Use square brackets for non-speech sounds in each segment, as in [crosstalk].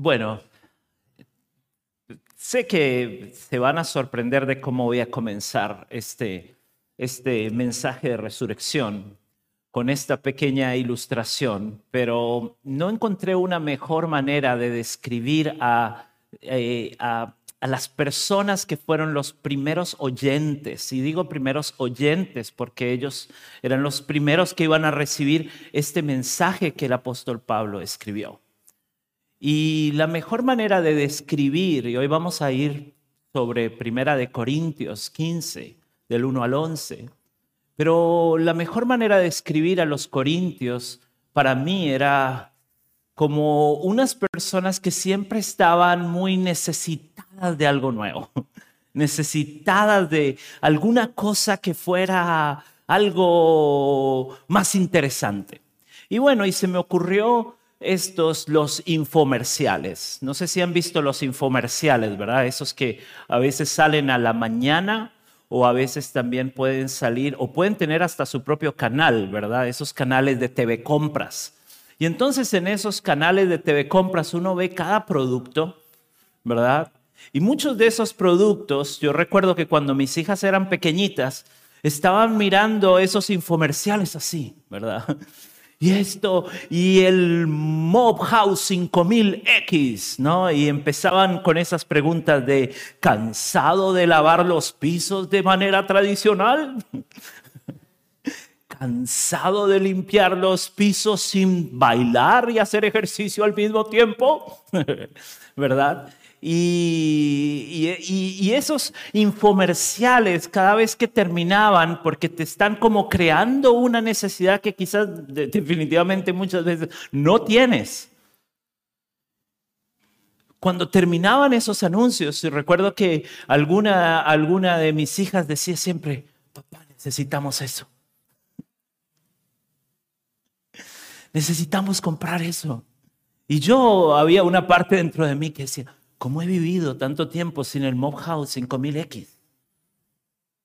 Bueno, sé que se van a sorprender de cómo voy a comenzar este, este mensaje de resurrección con esta pequeña ilustración, pero no encontré una mejor manera de describir a, eh, a, a, las personas que fueron los primeros oyentes. Y digo primeros oyentes porque ellos eran los primeros que iban a recibir este mensaje que el apóstol Pablo escribió. Y la mejor manera de describir, y hoy vamos a ir sobre Primera de Corintios 15, del 1 al 11, pero la mejor manera de describir a los corintios para mí era como unas personas que siempre estaban muy necesitadas de algo nuevo, [laughs] necesitadas de alguna cosa que fuera algo más interesante. Y bueno, y se me ocurrió estos, los infomerciales. No sé si han visto los infomerciales, ¿verdad? Esos que a veces salen a la mañana o a veces también pueden salir o pueden tener hasta su propio canal, ¿verdad? Esos canales de TV compras. Y entonces en esos canales de TV compras uno ve cada producto, ¿verdad? Y muchos de esos productos, yo recuerdo que cuando mis hijas eran pequeñitas, estaban mirando esos infomerciales así, ¿verdad? Y esto, y el Mob House 5000X, ¿no? Y empezaban con esas preguntas de, ¿cansado de lavar los pisos de manera tradicional? [laughs] ¿Cansado de limpiar los pisos sin bailar y hacer ejercicio al mismo tiempo? [laughs] ¿Verdad? Y, esos infomerciales cada vez que terminaban, porque te están como creando una necesidad que quizás definitivamente muchas veces no tienes. Cuando terminaban esos anuncios, y recuerdo que alguna, alguna de mis hijas decía siempre, papá, necesitamos eso. Necesitamos comprar eso. Y yo había una parte dentro de mí que decía, ¿Cómo he vivido tanto tiempo sin el Mob House 5000X?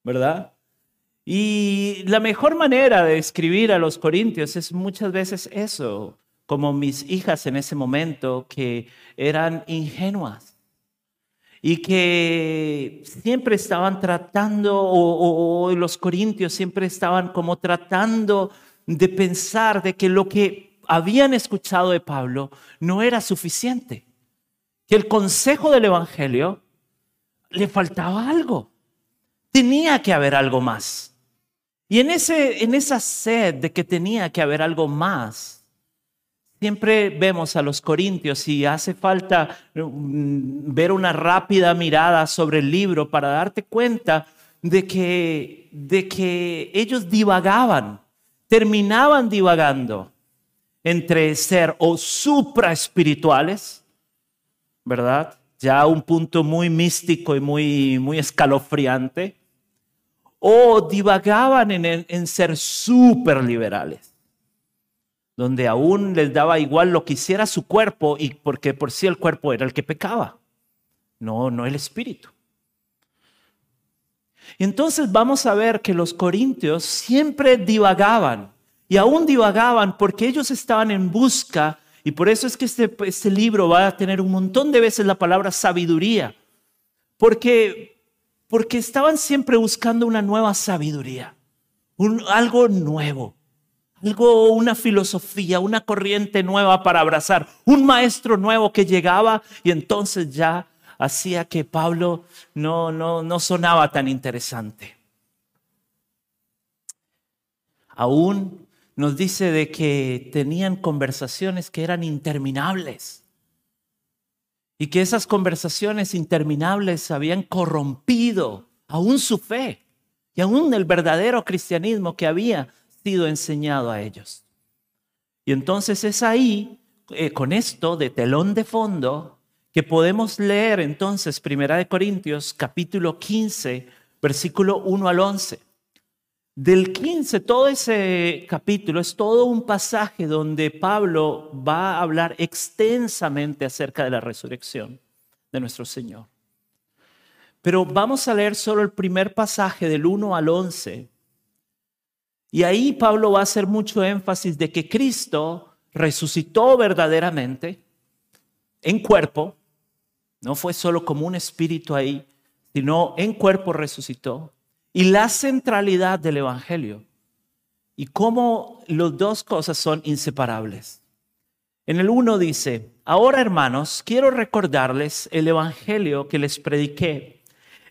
¿Verdad? Y la mejor manera de escribir a los corintios es muchas veces eso, como mis hijas en ese momento que eran ingenuas y que siempre estaban tratando, o, o, los corintios siempre estaban como tratando de pensar de que lo que habían escuchado de Pablo no era suficiente que el consejo del Evangelio le faltaba algo. Tenía que haber algo más. Y en, ese, en esa sed de que tenía que haber algo más, siempre vemos a los corintios y hace falta mm, ver una rápida mirada sobre el libro para darte cuenta de que, de que ellos divagaban, terminaban divagando entre ser o supraespirituales, ¿verdad? Ya un punto muy místico y muy, muy escalofriante. O divagaban en, en ser súper liberales, donde aún les daba igual lo que hiciera su cuerpo, y porque por sí el cuerpo era el que pecaba, no, no el espíritu. Entonces vamos a ver que los corintios siempre divagaban y aún divagaban porque ellos estaban en busca y por eso es que este, este, libro va a tener un montón de veces la palabra sabiduría, porque, porque estaban siempre buscando una nueva sabiduría, un, algo nuevo, algo, una filosofía, una corriente nueva para abrazar, un maestro nuevo que llegaba y entonces ya hacía que Pablo no, no, no sonaba tan interesante. Aún nos dice de que tenían conversaciones que eran interminables y que esas conversaciones interminables habían corrompido aún su fe y aún el verdadero cristianismo que había sido enseñado a ellos. Y entonces es ahí, eh, con esto de telón de fondo, que podemos leer entonces Primera de Corintios capítulo 15, versículo 1 al 11. Del 15, todo ese capítulo es todo un pasaje donde Pablo va a hablar extensamente acerca de la resurrección de nuestro Señor. Pero vamos a leer solo el primer pasaje del 1 al 11. Y ahí Pablo va a hacer mucho énfasis de que Cristo resucitó verdaderamente. en cuerpo, no fue solo como un espíritu ahí, sino en cuerpo resucitó. Y la centralidad del Evangelio y cómo las dos cosas son inseparables. En el uno dice, ahora hermanos, quiero recordarles el Evangelio que les prediqué,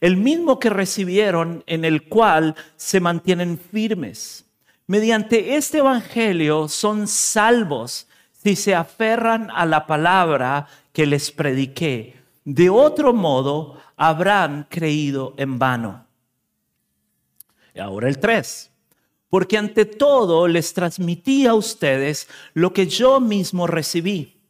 el mismo que recibieron en el cual se mantienen firmes. Mediante este Evangelio son salvos si se aferran a la palabra que les prediqué. De otro modo, habrán creído en vano. Y ahora el 3. Porque ante todo les transmití a ustedes lo que yo mismo recibí,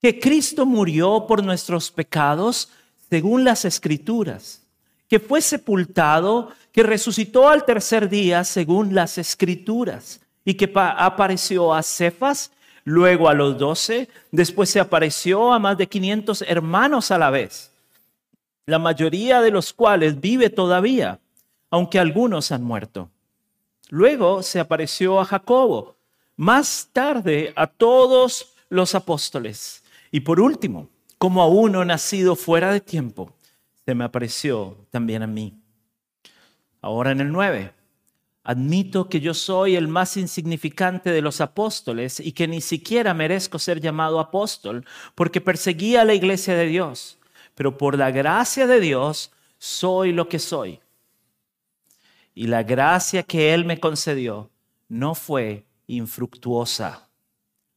que Cristo murió por nuestros pecados según las escrituras, que fue sepultado, que resucitó al tercer día según las escrituras, y que apareció a Cefas luego a los doce, después se apareció a más de 500 hermanos a la vez, la mayoría de los cuales vive todavía, aunque algunos han muerto. Luego se apareció a Jacobo, más tarde a todos los apóstoles. Y por último, como a uno nacido fuera de tiempo, se me apareció también a mí. Ahora en el 9. Admito que yo soy el más insignificante de los apóstoles y que ni siquiera merezco ser llamado apóstol porque perseguía a la iglesia de Dios. Pero por la gracia de Dios soy lo que soy. Y la gracia que Él me concedió no fue infructuosa.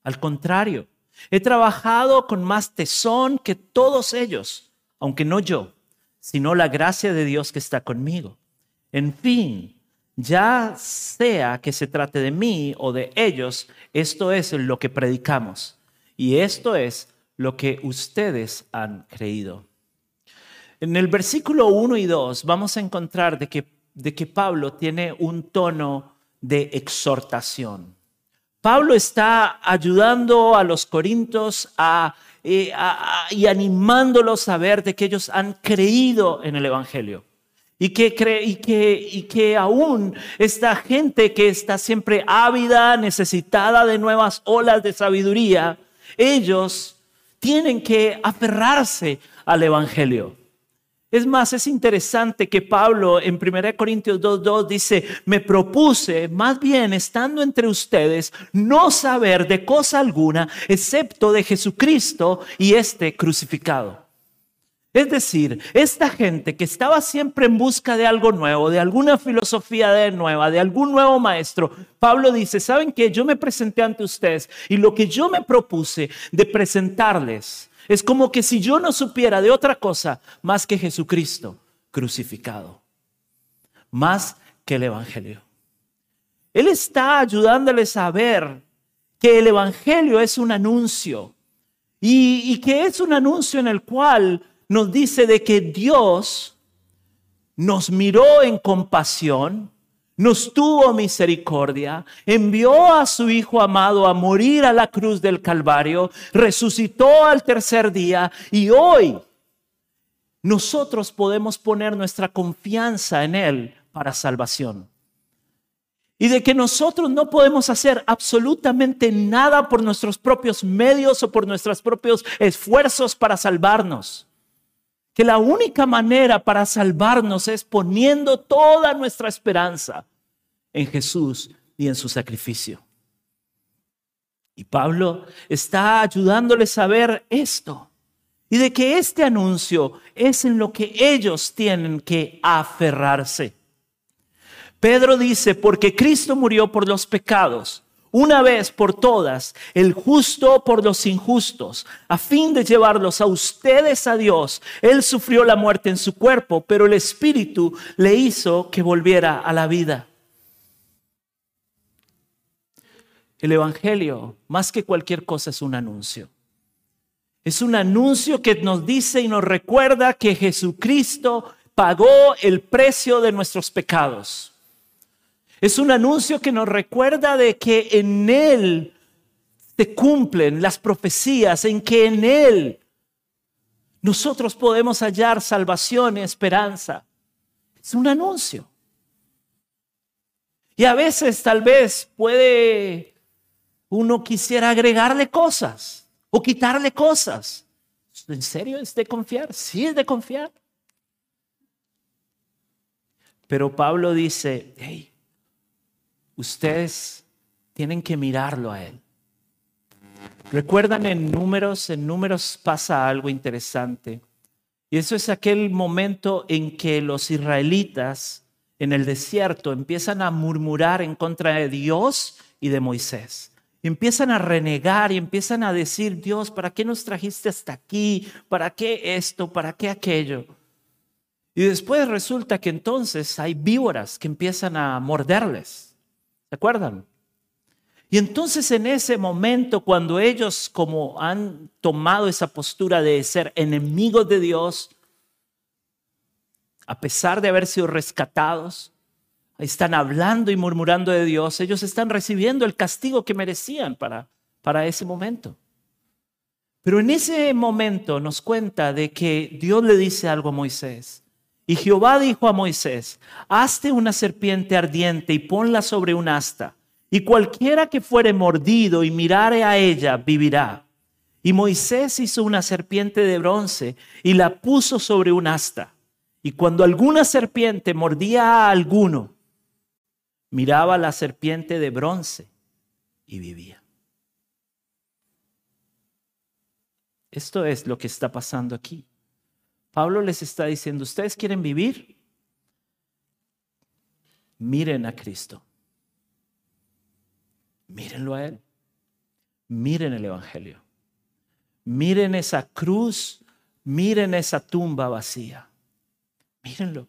Al contrario, he trabajado con más tesón que todos ellos, aunque no yo, sino la gracia de Dios que está conmigo. En fin, ya sea que se trate de mí o de ellos, esto es lo que predicamos y esto es lo que ustedes han creído. En el versículo 1 y 2 vamos a encontrar de que, de que Pablo tiene un tono de exhortación. Pablo está ayudando a los corintios eh, y animándolos a ver de que ellos han creído en el Evangelio y que, y, que, y que aún esta gente que está siempre ávida, necesitada de nuevas olas de sabiduría, ellos tienen que aferrarse al Evangelio. Es más, es interesante que Pablo en 1 Corintios 2.2 dice, me propuse, más bien estando entre ustedes, no saber de cosa alguna excepto de Jesucristo y este crucificado. Es decir, esta gente que estaba siempre en busca de algo nuevo, de alguna filosofía de nueva, de algún nuevo maestro, Pablo dice, ¿saben qué? Yo me presenté ante ustedes y lo que yo me propuse de presentarles es como que si yo no supiera de otra cosa más que Jesucristo crucificado, más que el Evangelio. Él está ayudándoles a ver que el Evangelio es un anuncio y, y que es un anuncio en el cual nos dice de que Dios nos miró en compasión, nos tuvo misericordia, envió a su Hijo amado a morir a la cruz del Calvario, resucitó al tercer día y hoy nosotros podemos poner nuestra confianza en Él para salvación. Y de que nosotros no podemos hacer absolutamente nada por nuestros propios medios o por nuestros propios esfuerzos para salvarnos que la única manera para salvarnos es poniendo toda nuestra esperanza en Jesús y en su sacrificio. Y Pablo está ayudándoles a ver esto y de que este anuncio es en lo que ellos tienen que aferrarse. Pedro dice, porque Cristo murió por los pecados una vez por todas, el justo por los injustos, a fin de llevarlos a ustedes a Dios. Él sufrió la muerte en su cuerpo, pero el Espíritu le hizo que volviera a la vida. El Evangelio, más que cualquier cosa, es un anuncio. Es un anuncio que nos dice y nos recuerda que Jesucristo pagó el precio de nuestros pecados es un anuncio que nos recuerda de que en Él se cumplen las profecías, en que en Él nosotros podemos hallar salvación y esperanza. Es un anuncio. Y a veces tal vez puede uno quisiera agregarle cosas o quitarle cosas. ¿En serio es de confiar? Sí, es de confiar. Pero Pablo dice, hey, ustedes tienen que mirarlo a él. Recuerdan en números, en números pasa algo interesante. Y eso es aquel momento en que los israelitas en el desierto empiezan a murmurar en contra de Dios y de Moisés. Empiezan a renegar y empiezan a decir, Dios, ¿para qué nos trajiste hasta aquí? ¿Para qué esto? ¿Para qué aquello? Y después resulta que entonces hay víboras que empiezan a morderles. ¿Se acuerdan? Y entonces en ese momento, cuando ellos como han tomado esa postura de ser enemigos de Dios, a pesar de haber sido rescatados, están hablando y murmurando de Dios, ellos están recibiendo el castigo que merecían para, para ese momento. Pero en ese momento nos cuenta de que Dios le dice algo a Moisés. Y Jehová dijo a Moisés, hazte una serpiente ardiente y ponla sobre un asta y cualquiera que fuere mordido y mirare a ella vivirá. Y Moisés hizo una serpiente de bronce y la puso sobre un asta. Y cuando alguna serpiente mordía a alguno, miraba la serpiente de bronce y vivía. Esto es lo que está pasando aquí. Pablo les está diciendo, ¿ustedes quieren vivir? Miren a Cristo. Mírenlo a Él. Miren el Evangelio. Miren esa cruz. Miren esa tumba vacía. Mírenlo.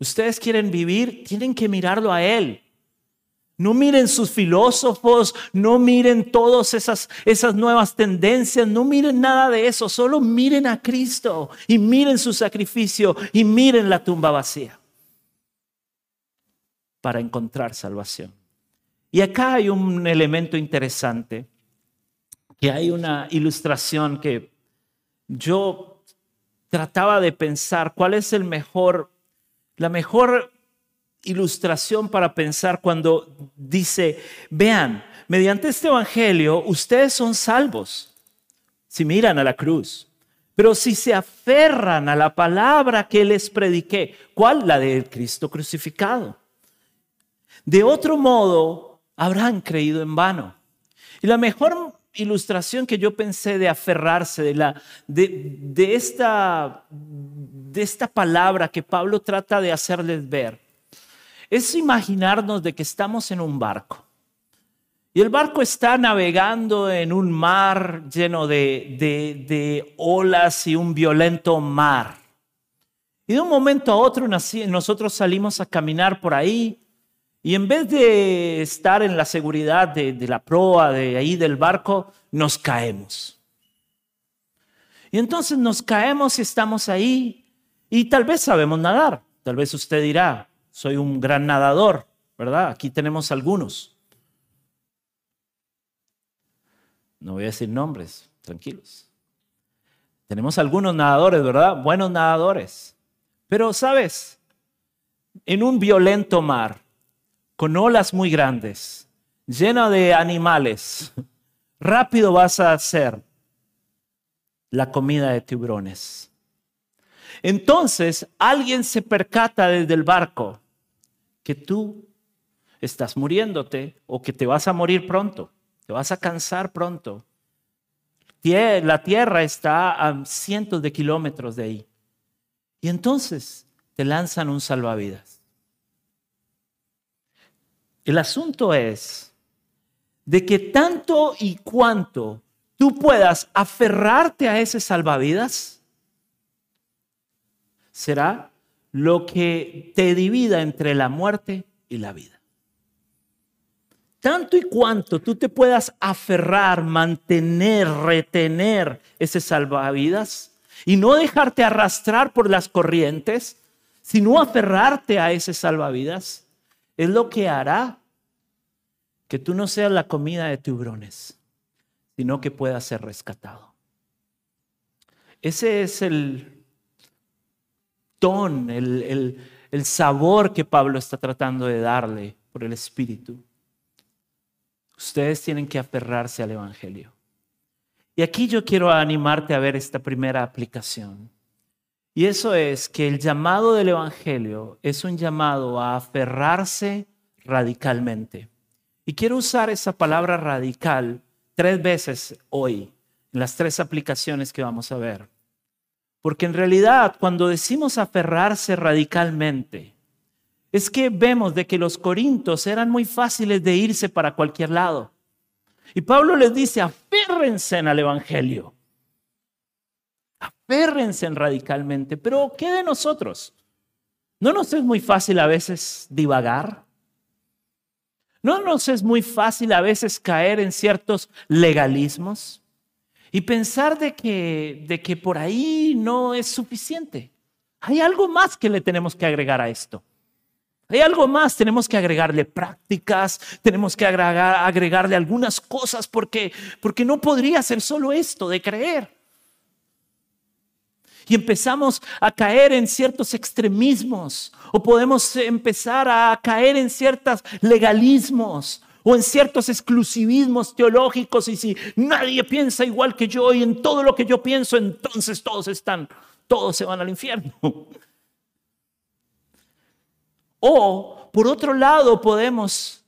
Ustedes quieren vivir, tienen que mirarlo a Él. No miren sus filósofos, no miren todas esas, esas nuevas tendencias, no miren nada de eso, solo miren a Cristo y miren su sacrificio y miren la tumba vacía para encontrar salvación. Y acá hay un elemento interesante, que hay una ilustración que yo trataba de pensar cuál es el mejor, la mejor ilustración para pensar cuando dice, vean, mediante este evangelio ustedes son salvos si miran a la cruz. Pero si se aferran a la palabra que les prediqué, ¿cuál? La del Cristo crucificado. De otro modo, habrán creído en vano. Y la mejor ilustración que yo pensé de aferrarse, de, la, de, esta, de esta palabra que Pablo trata de hacerles ver, es imaginarnos de que estamos en un barco. Y el barco está navegando en un mar lleno de, de, olas y un violento mar. Y de un momento a otro nosotros salimos a caminar por ahí y en vez de estar en la seguridad de, la proa, de ahí del barco, nos caemos. Y entonces nos caemos y estamos ahí y tal vez sabemos nadar. Tal vez usted dirá, soy un gran nadador, ¿verdad? Aquí tenemos algunos. No voy a decir nombres, tranquilos. Tenemos algunos nadadores, ¿verdad? Buenos nadadores. Pero, ¿sabes? En un violento mar, con olas muy grandes, llena de animales, [laughs] rápido vas a hacer la comida de tiburones. Entonces alguien se percata desde el barco que tú estás muriéndote o que te vas a morir pronto, te vas a cansar pronto. La tierra está a cientos de kilómetros de ahí. Y entonces te lanzan un salvavidas. El asunto es de que tanto y cuanto tú puedas aferrarte a ese salvavidas, será lo que te divida entre la muerte y la vida. Tanto y cuanto tú te puedas aferrar, mantener, retener ese salvavidas y no dejarte arrastrar por las corrientes, sino aferrarte a ese salvavidas, es lo que hará que tú no seas la comida de tiburones, sino que puedas ser rescatado. Ese es el ton, el, el sabor que Pablo está tratando de darle por el Espíritu. Ustedes tienen que aferrarse al Evangelio. Y aquí yo quiero animarte a ver esta primera aplicación. Y eso es que el llamado del Evangelio es un llamado a aferrarse radicalmente. Y quiero usar esa palabra radical tres veces hoy, en las tres aplicaciones que vamos a ver. Porque en realidad cuando decimos aferrarse radicalmente, es que vemos de que los corintos eran muy fáciles de irse para cualquier lado. Y Pablo les dice, aférrense al Evangelio. Aférrense radicalmente. Pero ¿qué de nosotros? ¿No nos es muy fácil a veces divagar? ¿No nos es muy fácil a veces caer en ciertos legalismos? Y pensar de que, de que por ahí no es suficiente. Hay algo más que le tenemos que agregar a esto. Hay algo más, tenemos que agregarle prácticas, tenemos que agregar, agregarle algunas cosas porque, porque no podría ser solo esto de creer. Y empezamos a caer en ciertos extremismos o podemos empezar a caer en ciertos legalismos o en ciertos exclusivismos teológicos y si nadie piensa igual que yo y en todo lo que yo pienso, entonces todos están, todos se van al infierno. [laughs] O, por otro lado, podemos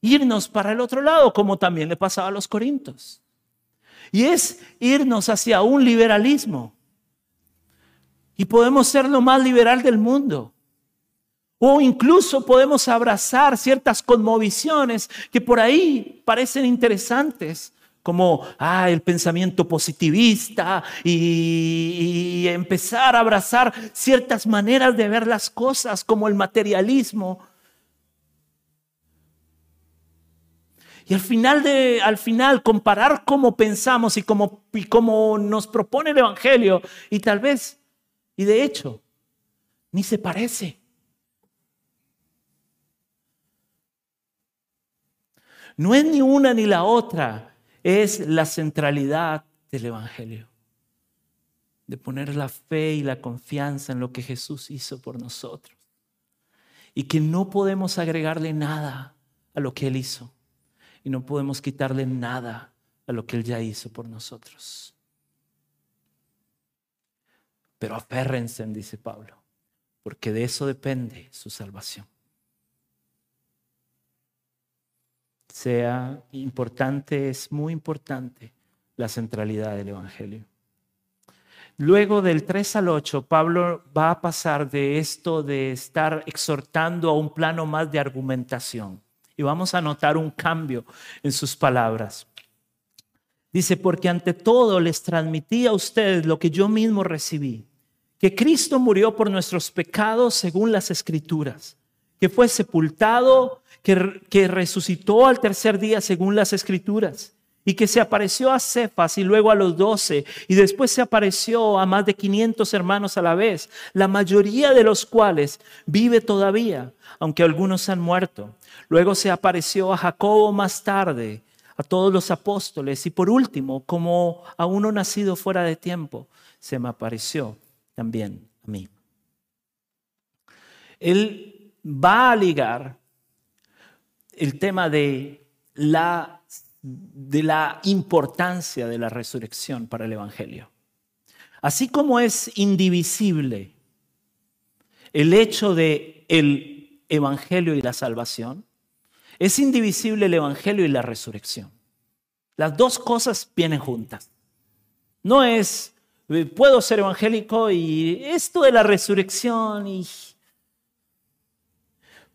irnos para el otro lado, como también le pasaba a los corintios. Y es irnos hacia un liberalismo. Y podemos ser lo más liberal del mundo. O incluso podemos abrazar ciertas conmoviciones que por ahí parecen interesantes, como ah, el pensamiento positivista y, y, empezar a abrazar ciertas maneras de ver las cosas, como el materialismo. Y al final, de, al final comparar cómo pensamos y cómo, y cómo nos propone el Evangelio, y tal vez, y de hecho, ni se parece. No es ni una ni la otra es la centralidad del Evangelio. De poner la fe y la confianza en lo que Jesús hizo por nosotros. Y que no podemos agregarle nada a lo que Él hizo. Y no podemos quitarle nada a lo que Él ya hizo por nosotros. Pero aférrense, dice Pablo, porque de eso depende su salvación. Sea importante, es muy importante la centralidad del Evangelio. Luego del 3 al 8, Pablo va a pasar de esto de estar exhortando a un plano más de argumentación. Y vamos a notar un cambio en sus palabras. Dice, porque ante todo les transmití a ustedes lo que yo mismo recibí, que Cristo murió por nuestros pecados según las escrituras, que fue sepultado que, resucitó al tercer día según las escrituras y que se apareció a Cefas y luego a los doce y después se apareció a más de 500 hermanos a la vez, la mayoría de los cuales vive todavía, aunque algunos han muerto. Luego se apareció a Jacobo más tarde, a todos los apóstoles y por último, como a uno nacido fuera de tiempo, se me apareció también a mí. Él va a ligar el tema de la, de la importancia de la resurrección para el Evangelio. Así como es indivisible el hecho de el Evangelio y la salvación, es indivisible el Evangelio y la resurrección. Las dos cosas vienen juntas. No es, eh, puedo ser evangélico y esto de la resurrección y...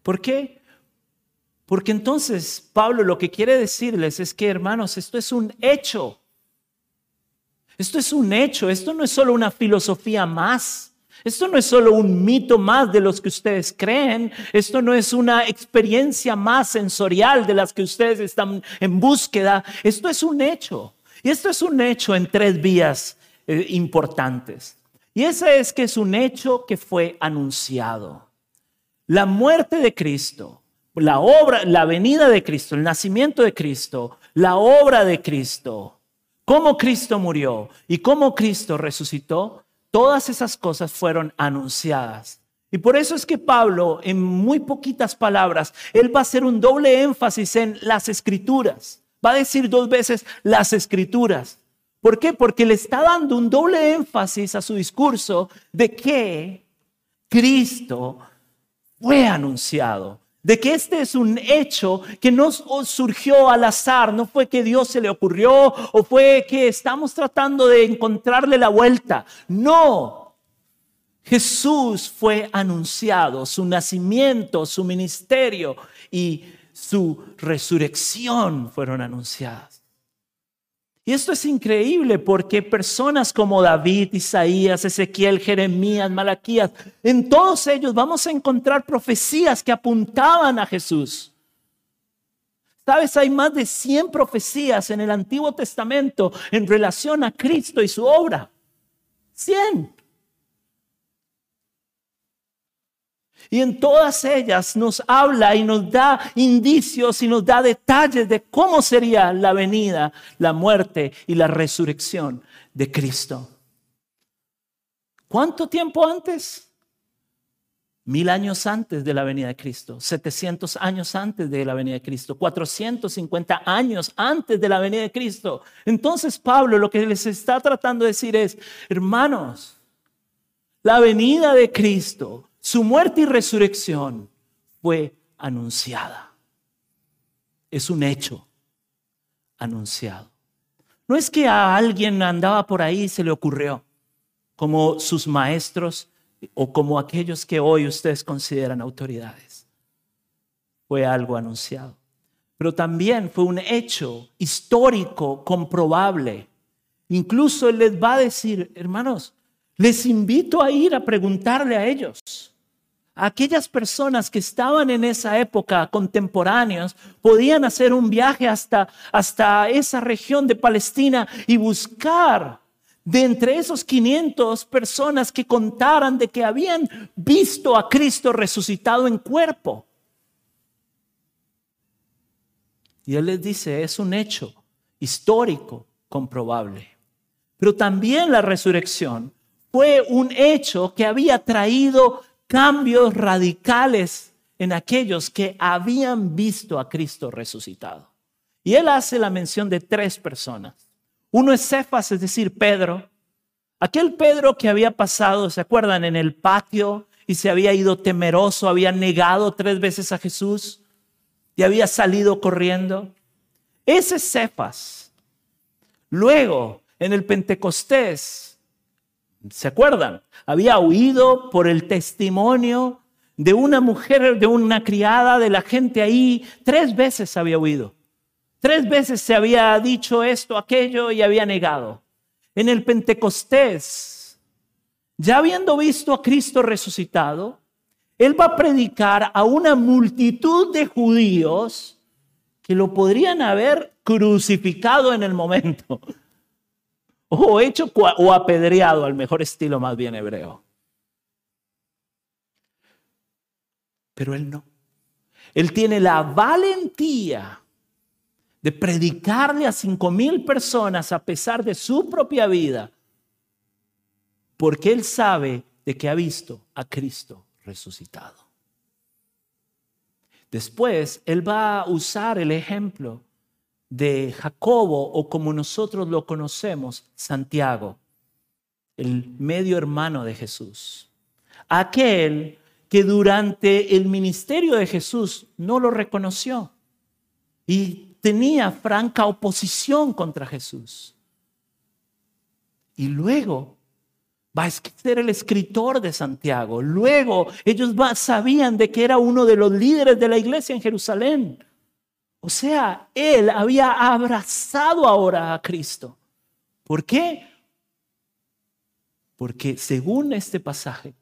¿Por qué? Porque entonces Pablo lo que quiere decirles es que, hermanos, esto es un hecho. Esto es un hecho, esto no es solo una filosofía más. Esto no es solo un mito más de los que ustedes creen. Esto no es una experiencia más sensorial de las que ustedes están en búsqueda. Esto es un hecho. Y esto es un hecho en tres vías eh, importantes. Y ese es que es un hecho que fue anunciado. La muerte de Cristo la obra, la venida de Cristo, el nacimiento de Cristo, la obra de Cristo, cómo Cristo murió y cómo Cristo resucitó, todas esas cosas fueron anunciadas. Y por eso es que Pablo, en muy poquitas palabras, él va a hacer un doble énfasis en las escrituras. Va a decir dos veces las escrituras. ¿Por qué? Porque le está dando un doble énfasis a su discurso de que Cristo fue anunciado, de que este es un hecho que no surgió al azar, no fue que Dios se le ocurrió o fue que estamos tratando de encontrarle la vuelta. No, Jesús fue anunciado, su nacimiento, su ministerio y su resurrección fueron anunciadas. Y esto es increíble porque personas como David, Isaías, Ezequiel, Jeremías, Malaquías, en todos ellos vamos a encontrar profecías que apuntaban a Jesús. Sabes, hay más de 100 profecías en el Antiguo Testamento en relación a Cristo y su obra. 100. Y en todas ellas nos habla y nos da indicios y nos da detalles de cómo sería la venida, la muerte y la resurrección de Cristo. ¿Cuánto tiempo antes? Mil años antes de la venida de Cristo, 700 años antes de la venida de Cristo, 450 años antes de la venida de Cristo. Entonces Pablo lo que les está tratando de decir es, hermanos, la venida de Cristo su muerte y resurrección fue anunciada. Es un hecho anunciado. No es que a alguien andaba por ahí y se le ocurrió, como sus maestros o como aquellos que hoy ustedes consideran autoridades. Fue algo anunciado. Pero también fue un hecho histórico, comprobable. Incluso Él les va a decir, hermanos, les invito a ir a preguntarle a ellos. Aquellas personas que estaban en esa época contemporáneos podían hacer un viaje hasta, hasta esa región de Palestina y buscar de entre esos 500 personas que contaran de que habían visto a Cristo resucitado en cuerpo. Y Él les dice, es un hecho histórico comprobable. Pero también la resurrección fue un hecho que había traído cambios radicales en aquellos que habían visto a Cristo resucitado. Y él hace la mención de tres personas. Uno es Cefas, es decir, Pedro. Aquel Pedro que había pasado, ¿se acuerdan? En el patio y se había ido temeroso, había negado tres veces a Jesús y había salido corriendo. Ese es Cefas. Luego, en el Pentecostés, ¿Se acuerdan? Había huido por el testimonio de una mujer, de una criada, de la gente ahí. Tres veces había huido. Tres veces se había dicho esto, aquello y había negado. En el Pentecostés, ya habiendo visto a Cristo resucitado, él va a predicar a una multitud de judíos que lo podrían haber crucificado en el momento o hecho o apedreado al mejor estilo más bien hebreo. Pero él no. Él tiene la valentía de predicarle a cinco mil personas a pesar de su propia vida, porque él sabe de que ha visto a Cristo resucitado. Después, él va a usar el ejemplo de Jacobo o como nosotros lo conocemos, Santiago, el medio hermano de Jesús. Aquel que durante el ministerio de Jesús no lo reconoció y tenía franca oposición contra Jesús. Y luego va a ser el escritor de Santiago. Luego ellos sabían de que era uno de los líderes de la iglesia en Jerusalén. O sea, él había abrazado ahora a Cristo. ¿Por qué? Porque según este pasaje,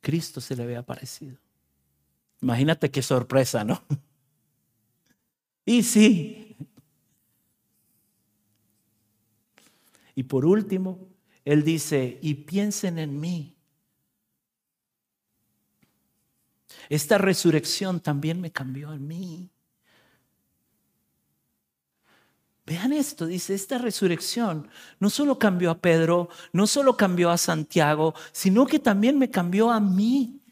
Cristo se le había aparecido. Imagínate qué sorpresa, ¿no? Y sí. Y por último, él dice, y piensen en mí. Esta resurrección también me cambió en mí. Vean esto, dice, esta resurrección no solo cambió a Pedro, no solo cambió a Santiago, sino que también me cambió a mí.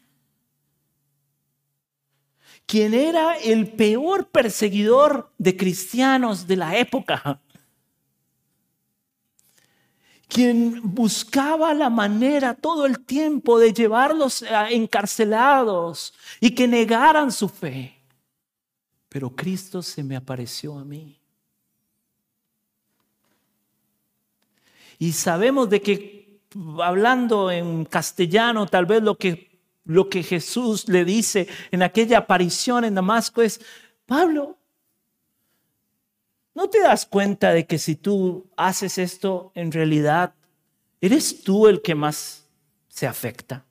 Quien era el peor perseguidor de cristianos de la época. quien buscaba la manera todo el tiempo de llevarlos encarcelados y que negaran su fe. Pero Cristo se me apareció a mí. Y sabemos de que hablando en castellano, tal vez lo que, lo que Jesús le dice en aquella aparición en Damasco es, Pablo, ¿no te das cuenta de que si tú haces esto, en realidad eres tú el que más se afecta?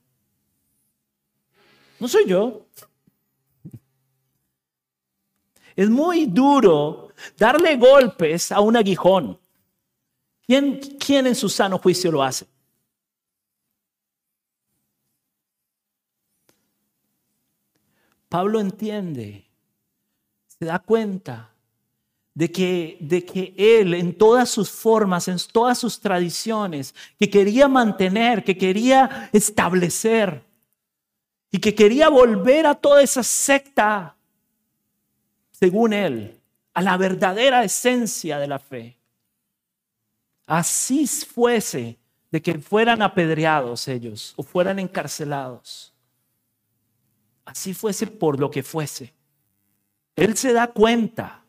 No soy yo. Es muy duro darle golpes a un aguijón. ¿Quién, quién en su sano juicio lo hace? Pablo entiende, se da cuenta de que, de que él en todas sus formas, en todas sus tradiciones, que quería mantener, que quería establecer y que quería volver a toda esa secta, según él, a la verdadera esencia de la fe. Así fuese de que fueran apedreados ellos o fueran encarcelados. Así fuese por lo que fuese. Él se da cuenta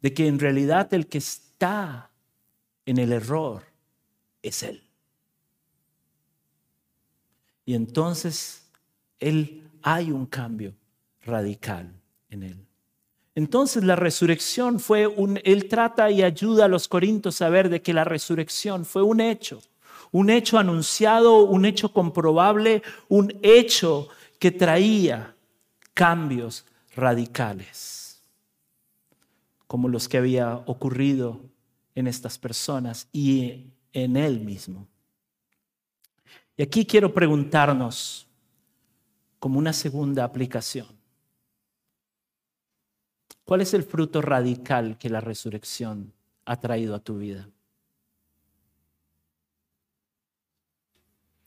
de que en realidad el que está en el error es Él. Y entonces Él hay un cambio radical en Él. Entonces la resurrección fue un, Él trata y ayuda a los corintios a ver de que la resurrección fue un hecho, un hecho anunciado, un hecho comprobable, un hecho que traía cambios radicales, como los que había ocurrido en estas personas y en Él mismo. Y aquí quiero preguntarnos, como una segunda aplicación, ¿cuál es el fruto radical que la resurrección ha traído a tu vida?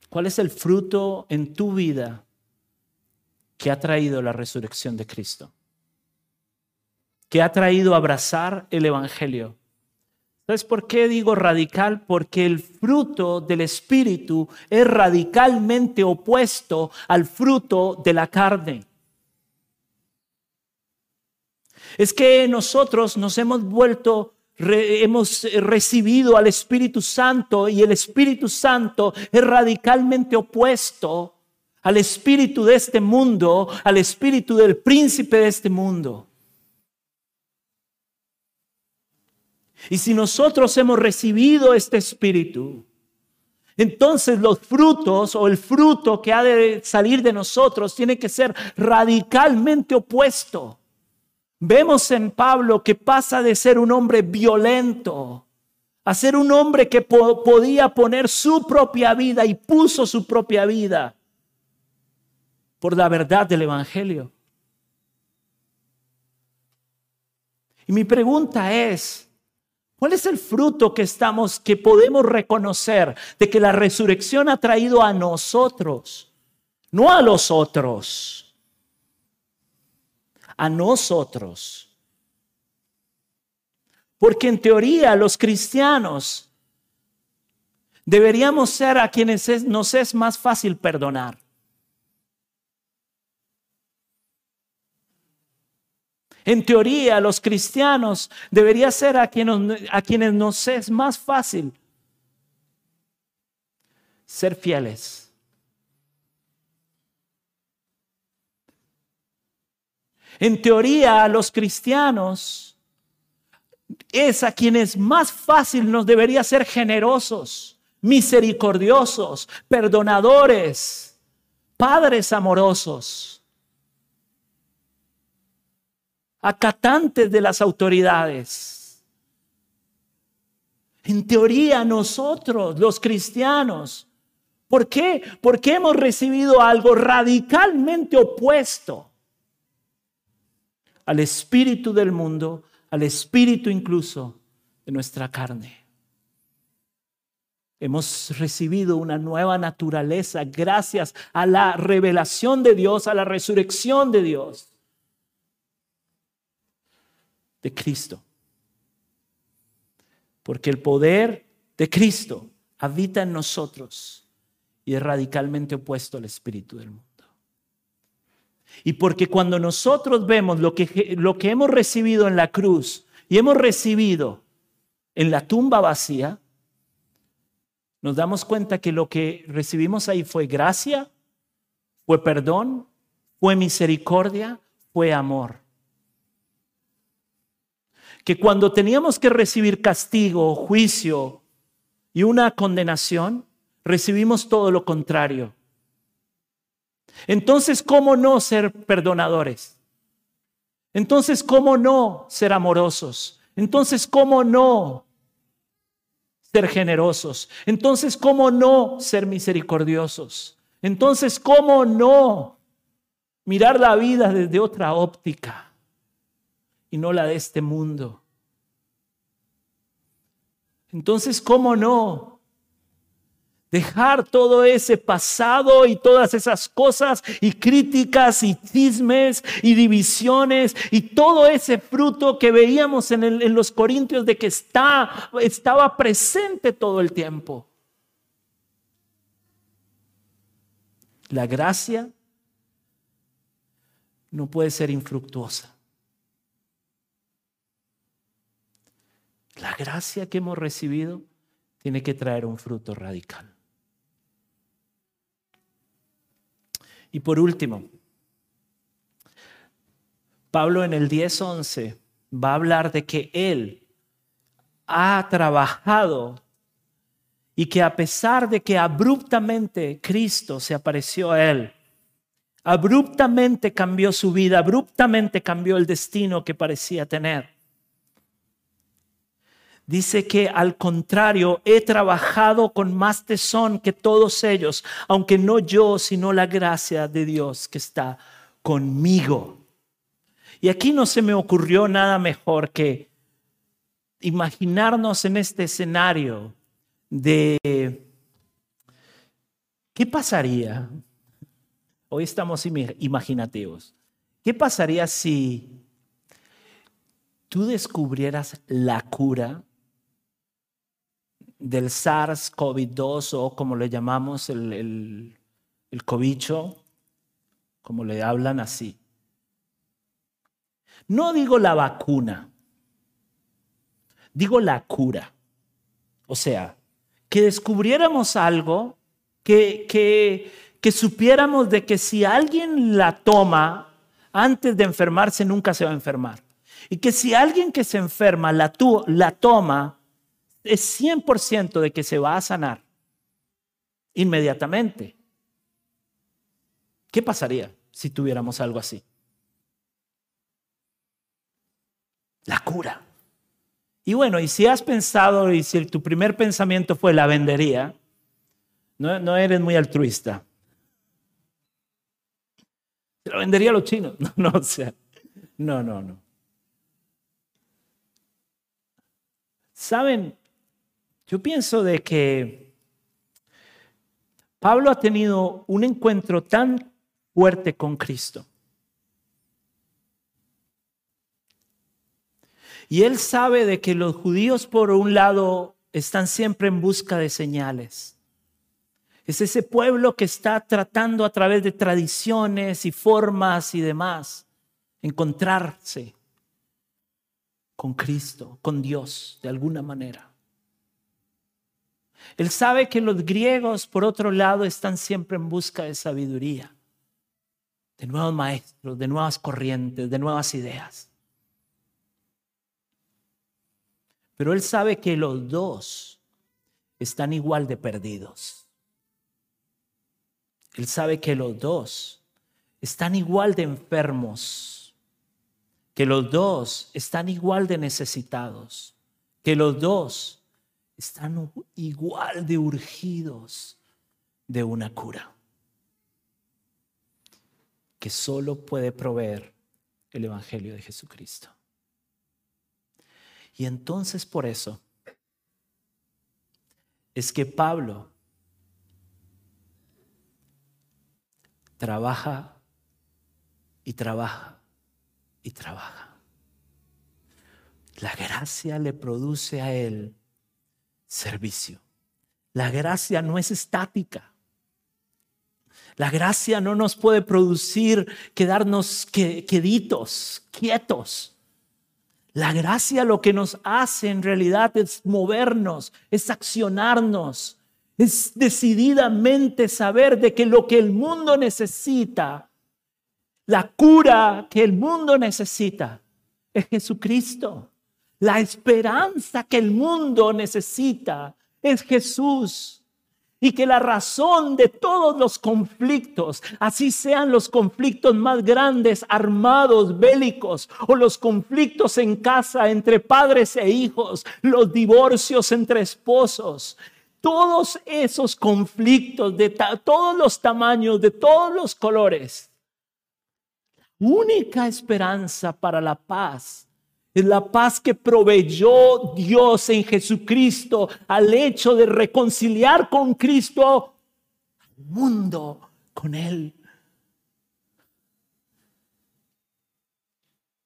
¿Cuál es el fruto en tu vida que ha traído la resurrección de Cristo, que ha traído abrazar el Evangelio. ¿Sabes por qué digo radical? Porque el fruto del Espíritu es radicalmente opuesto al fruto de la carne. Es que nosotros nos hemos vuelto hemos recibido al Espíritu Santo y el Espíritu Santo es radicalmente opuesto al espíritu de este mundo, al espíritu del príncipe de este mundo. Y si nosotros hemos recibido este espíritu, entonces los frutos o el fruto que ha de salir de nosotros tiene que ser radicalmente opuesto. Vemos en Pablo que pasa de ser un hombre violento a ser un hombre que podía poner su propia vida y puso su propia vida por la verdad del Evangelio. Y mi pregunta es, ¿cuál es el fruto que estamos, que podemos reconocer de que la resurrección ha traído a nosotros, no a los otros, a nosotros? Porque en teoría los cristianos deberíamos ser a quienes nos es más fácil perdonar. En teoría, los cristianos debería ser a quienes, a quienes nos es más fácil ser fieles. En teoría, a los cristianos es a quienes más fácil nos debería ser generosos, misericordiosos, perdonadores, padres amorosos. acatantes de las autoridades. En teoría nosotros, los cristianos, ¿por qué? Porque hemos recibido algo radicalmente opuesto al espíritu del mundo, al espíritu incluso de nuestra carne. Hemos recibido una nueva naturaleza gracias a la revelación de Dios, a la resurrección de Dios de Cristo. Porque el poder de Cristo habita en nosotros y es radicalmente opuesto al espíritu del mundo. Y porque cuando nosotros vemos lo que, lo que hemos recibido en la cruz y hemos recibido en la tumba vacía, nos damos cuenta que lo que recibimos ahí fue gracia, fue perdón, fue misericordia, fue amor. Que cuando teníamos que recibir castigo, juicio y una condenación, recibimos todo lo contrario. Entonces, ¿cómo no ser perdonadores? Entonces, ¿cómo no ser amorosos? Entonces, ¿cómo no ser generosos. Entonces, ¿cómo no ser misericordiosos? Entonces, ¿cómo no mirar la vida desde otra óptica y no la de este mundo? Entonces, ¿cómo no Dejar todo ese pasado y todas esas cosas y críticas y chismes y divisiones y todo ese fruto que veíamos en, los Corintios de que está, estaba presente todo el tiempo. La gracia no puede ser infructuosa. La gracia que hemos recibido tiene que traer un fruto radical. Y por último, Pablo en el 10.11 va a hablar de que él ha trabajado y que a pesar de que abruptamente Cristo se apareció a él, abruptamente cambió su vida, abruptamente cambió el destino que parecía tener dice que al contrario, he trabajado con más tesón que todos ellos, aunque no yo, sino la gracia de Dios que está conmigo. Y aquí no se me ocurrió nada mejor que imaginarnos en este escenario de qué pasaría. Hoy estamos imaginativos. ¿Qué pasaría si tú descubrieras la cura del SARS-CoV-2 o como le llamamos el, el, el cobicho, como le hablan así. No digo la vacuna, digo la cura. O sea, que descubriéramos algo, que, que, que supiéramos de que si alguien la toma antes de enfermarse, nunca se va a enfermar. Y que si alguien que se enferma la, la toma, es 100% de que se va a sanar inmediatamente. ¿Qué pasaría si tuviéramos algo así? La cura. Y bueno, y si has pensado y si tu primer pensamiento fue la vendería, no, no eres muy altruista. Se lo vendería a los chinos. [laughs] No, no, o sea, no, no, no. ¿Saben? Yo pienso de que Pablo ha tenido un encuentro tan fuerte con Cristo. Y él sabe de que los judíos por un lado están siempre en busca de señales. Es ese pueblo que está tratando a través de tradiciones y formas y demás encontrarse con Cristo, con Dios, de alguna manera. Él sabe que los griegos, por otro lado, están siempre en busca de sabiduría, de nuevos maestros, de nuevas corrientes, de nuevas ideas. Pero él sabe que los dos están igual de perdidos. Él sabe que los dos están igual de enfermos, que los dos están igual de necesitados, que los dos están igual de urgidos de una cura que solo puede proveer el Evangelio de Jesucristo. Y entonces por eso es que Pablo trabaja y trabaja y trabaja. La gracia le produce a él servicio. La gracia no es estática. La gracia no nos puede producir quedarnos queditos, quietos. La gracia lo que nos hace en realidad es movernos, es accionarnos, es decididamente saber de que lo que el mundo necesita, la cura que el mundo necesita, es Jesucristo. La esperanza que el mundo necesita es Jesús. Y que la razón de todos los conflictos, así sean los conflictos más grandes, armados, bélicos, o los conflictos en casa entre padres e hijos, los divorcios entre esposos, todos esos conflictos de todos los tamaños, de todos los colores, única esperanza para la paz es la paz que proveyó Dios en Jesucristo al hecho de reconciliar con Cristo al mundo con Él.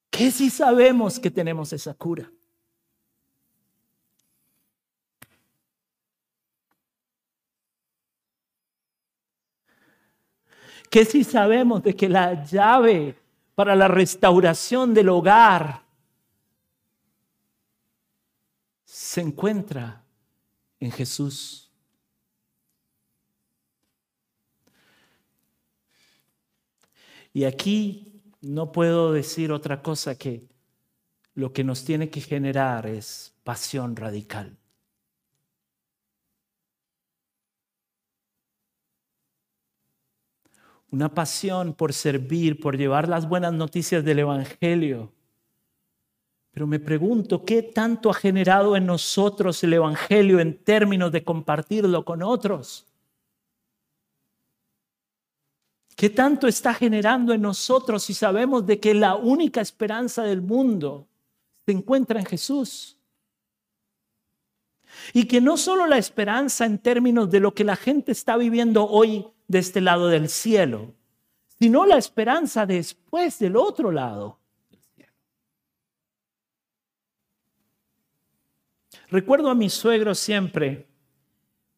¿Qué si sabemos que tenemos esa cura? ¿Qué si sabemos de que la llave para la restauración del hogar se encuentra en Jesús. Y aquí no puedo decir otra cosa que lo que nos tiene que generar es pasión radical. Una pasión por servir, por llevar las buenas noticias del Evangelio pero me pregunto, ¿qué tanto ha generado en nosotros el Evangelio en términos de compartirlo con otros? ¿Qué tanto está generando en nosotros si sabemos de que la única esperanza del mundo se encuentra en Jesús? Y que no solo la esperanza en términos de lo que la gente está viviendo hoy de este lado del cielo, sino la esperanza después del otro lado. Recuerdo a mi suegro siempre,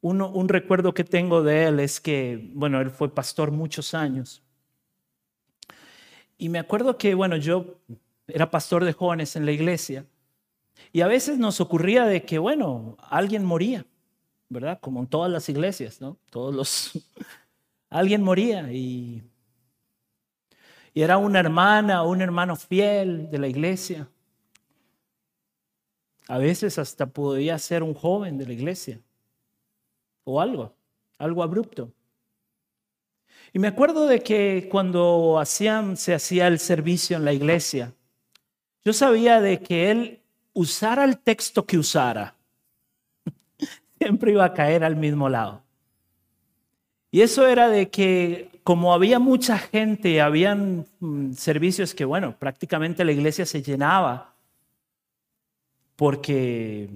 un recuerdo que tengo de él es que, bueno, él fue pastor muchos años. Y me acuerdo que, bueno, yo era pastor de jóvenes en la iglesia. Y a veces nos ocurría de que, bueno, alguien moría, ¿verdad? Como en todas las iglesias, ¿no? Todos los... [laughs] alguien moría y, y era una hermana un hermano fiel de la iglesia. A veces hasta podía ser un joven de la iglesia o algo, algo abrupto. Y me acuerdo de que cuando hacían, se hacía el servicio en la iglesia, yo sabía de que él usara el texto que usara, [laughs] siempre iba a caer al mismo lado. Y eso era de que como había mucha gente, habían mm, servicios que, bueno, prácticamente la iglesia se llenaba porque,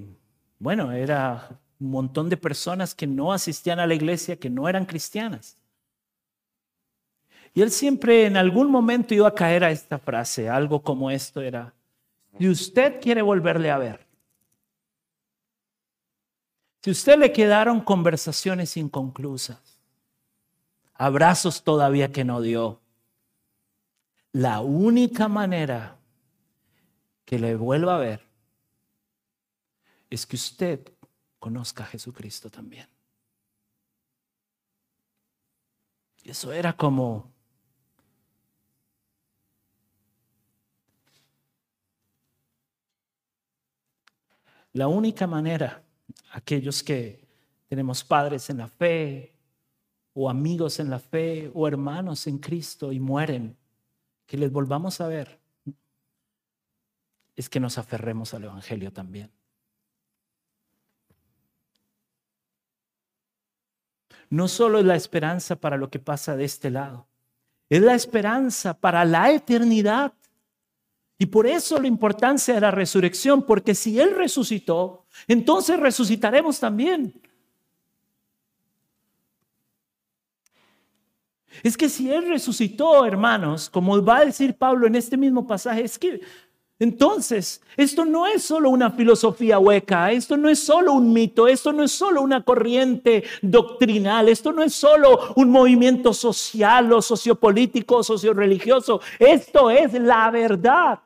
bueno, era un montón de personas que no asistían a la iglesia, que no eran cristianas. Y él siempre en algún momento iba a caer a esta frase, algo como esto era, si usted quiere volverle a ver, si usted le quedaron conversaciones inconclusas, abrazos todavía que no dio, la única manera que le vuelva a ver es que usted conozca a Jesucristo también. Eso era como la única manera, aquellos que tenemos padres en la fe, o amigos en la fe, o hermanos en Cristo y mueren, que les volvamos a ver, es que nos aferremos al Evangelio también. No solo es la esperanza para lo que pasa de este lado, es la esperanza para la eternidad. Y por eso la importancia de la resurrección, porque si Él resucitó, entonces resucitaremos también. Es que si Él resucitó, hermanos, como va a decir Pablo en este mismo pasaje, es que Entonces, esto no es solo una filosofía hueca, esto no es solo un mito, esto no es solo una corriente doctrinal, esto no es solo un movimiento social o sociopolítico o socioreligioso, esto es la verdad.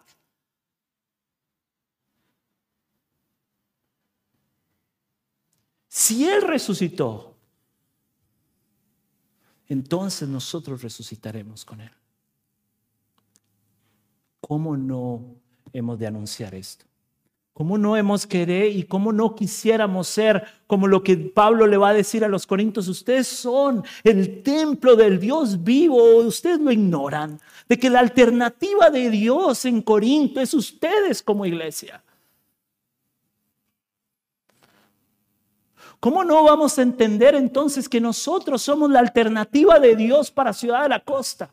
Si Él resucitó, entonces nosotros resucitaremos con Él. ¿Cómo no hemos de anunciar esto? ¿Cómo no hemos querer y cómo no quisiéramos ser como lo que Pablo le va a decir a los corintios? Ustedes son el templo del Dios vivo, ustedes lo ignoran, de que la alternativa de Dios en Corinto es ustedes como iglesia. ¿Cómo no vamos a entender entonces que nosotros somos la alternativa de Dios para Ciudad de la Costa?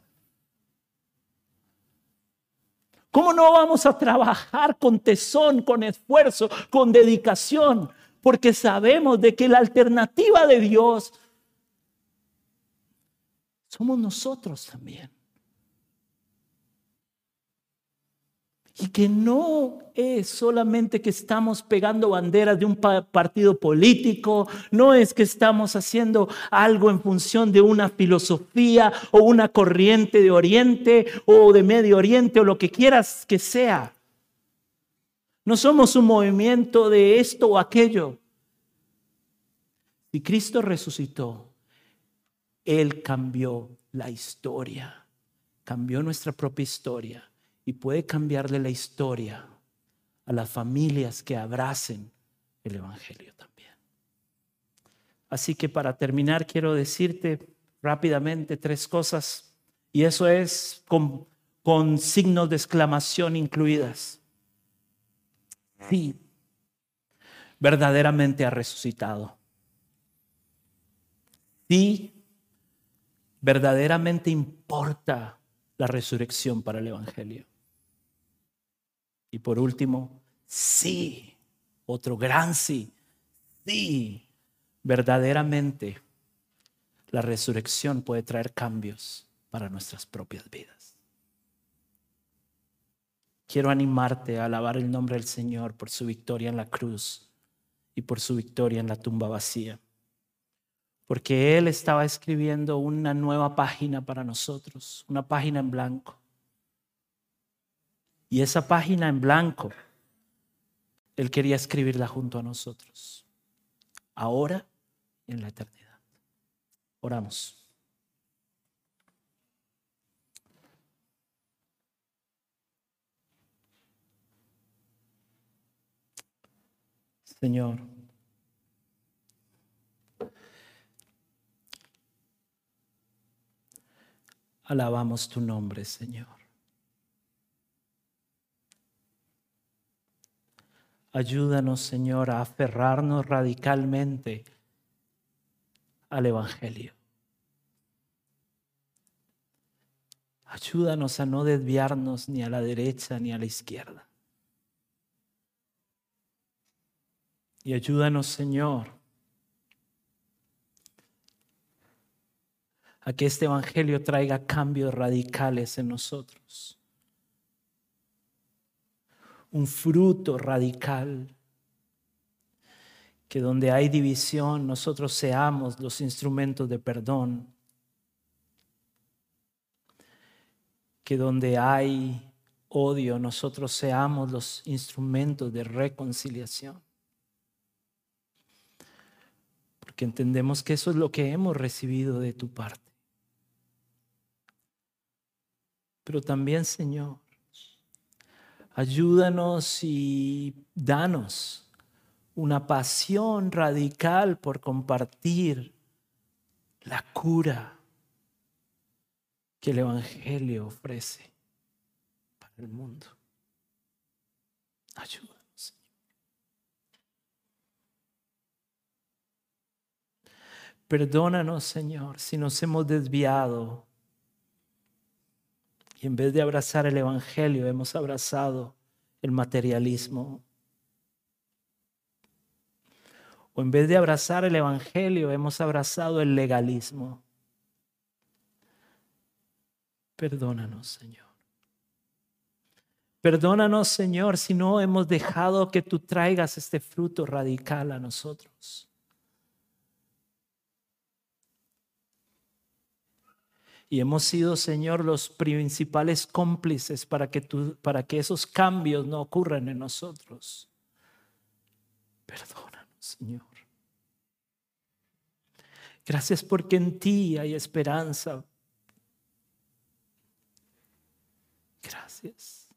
¿Cómo no vamos a trabajar con tesón, con esfuerzo, con dedicación? Porque sabemos de que la alternativa de Dios somos nosotros también. Y que no es solamente que estamos pegando banderas de un partido político, no es que estamos haciendo algo en función de una filosofía o una corriente de Oriente o de Medio Oriente o lo que quieras que sea. No somos un movimiento de esto o aquello. Si Cristo resucitó, Él cambió la historia, cambió nuestra propia historia y puede cambiarle la historia a las familias que abracen el Evangelio también. Así que para terminar quiero decirte rápidamente tres cosas y eso es con, con signos de exclamación incluidas. Sí, verdaderamente ha resucitado. Sí, verdaderamente importa la resurrección para el Evangelio. Y por último, sí, otro gran sí, sí, verdaderamente la resurrección puede traer cambios para nuestras propias vidas. Quiero animarte a alabar el nombre del Señor por su victoria en la cruz y por su victoria en la tumba vacía. Porque Él estaba escribiendo una nueva página para nosotros, una página en blanco. Y esa página en blanco, Él quería escribirla junto a nosotros, ahora y en la eternidad. Oramos. Señor, alabamos tu nombre, Señor. Ayúdanos, Señor, a aferrarnos radicalmente al Evangelio. Ayúdanos a no desviarnos ni a la derecha ni a la izquierda. Y ayúdanos, Señor, a que este Evangelio traiga cambios radicales en nosotros un fruto radical. Que donde hay división nosotros seamos los instrumentos de perdón. Que donde hay odio nosotros seamos los instrumentos de reconciliación. Porque entendemos que eso es lo que hemos recibido de tu parte. Pero también, Señor, Ayúdanos y danos una pasión radical por compartir la cura que el Evangelio ofrece para el mundo. Ayúdanos. Perdónanos, Señor, si nos hemos desviado y en vez de abrazar el Evangelio, hemos abrazado el materialismo. O en vez de abrazar el Evangelio, hemos abrazado el legalismo. Perdónanos, Señor. Perdónanos, Señor, si no hemos dejado que tú traigas este fruto radical a nosotros. Y hemos sido, Señor, los principales cómplices para que, tú, para que esos cambios no ocurran en nosotros. Perdónanos, Señor. Gracias porque en ti hay esperanza. Gracias.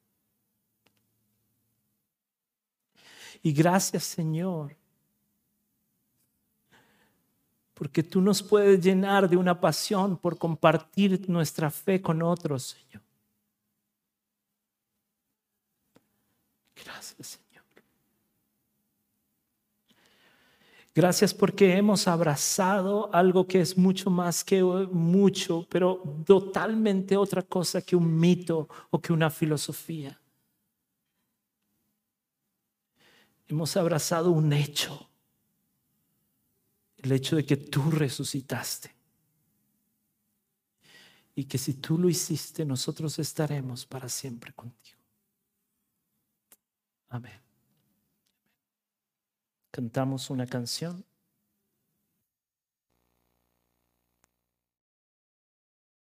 Y gracias, Señor, porque tú nos puedes llenar de una pasión por compartir nuestra fe con otros, Señor. Gracias, Señor. Gracias porque hemos abrazado algo que es mucho más que mucho, pero totalmente otra cosa que un mito o que una filosofía. Hemos abrazado un hecho el hecho de que tú resucitaste. Y que si tú lo hiciste, nosotros estaremos para siempre contigo. Amén. Cantamos una canción.